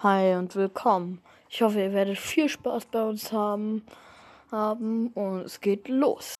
Hi und willkommen. Ich hoffe, ihr werdet viel Spaß bei uns haben, haben und es geht los.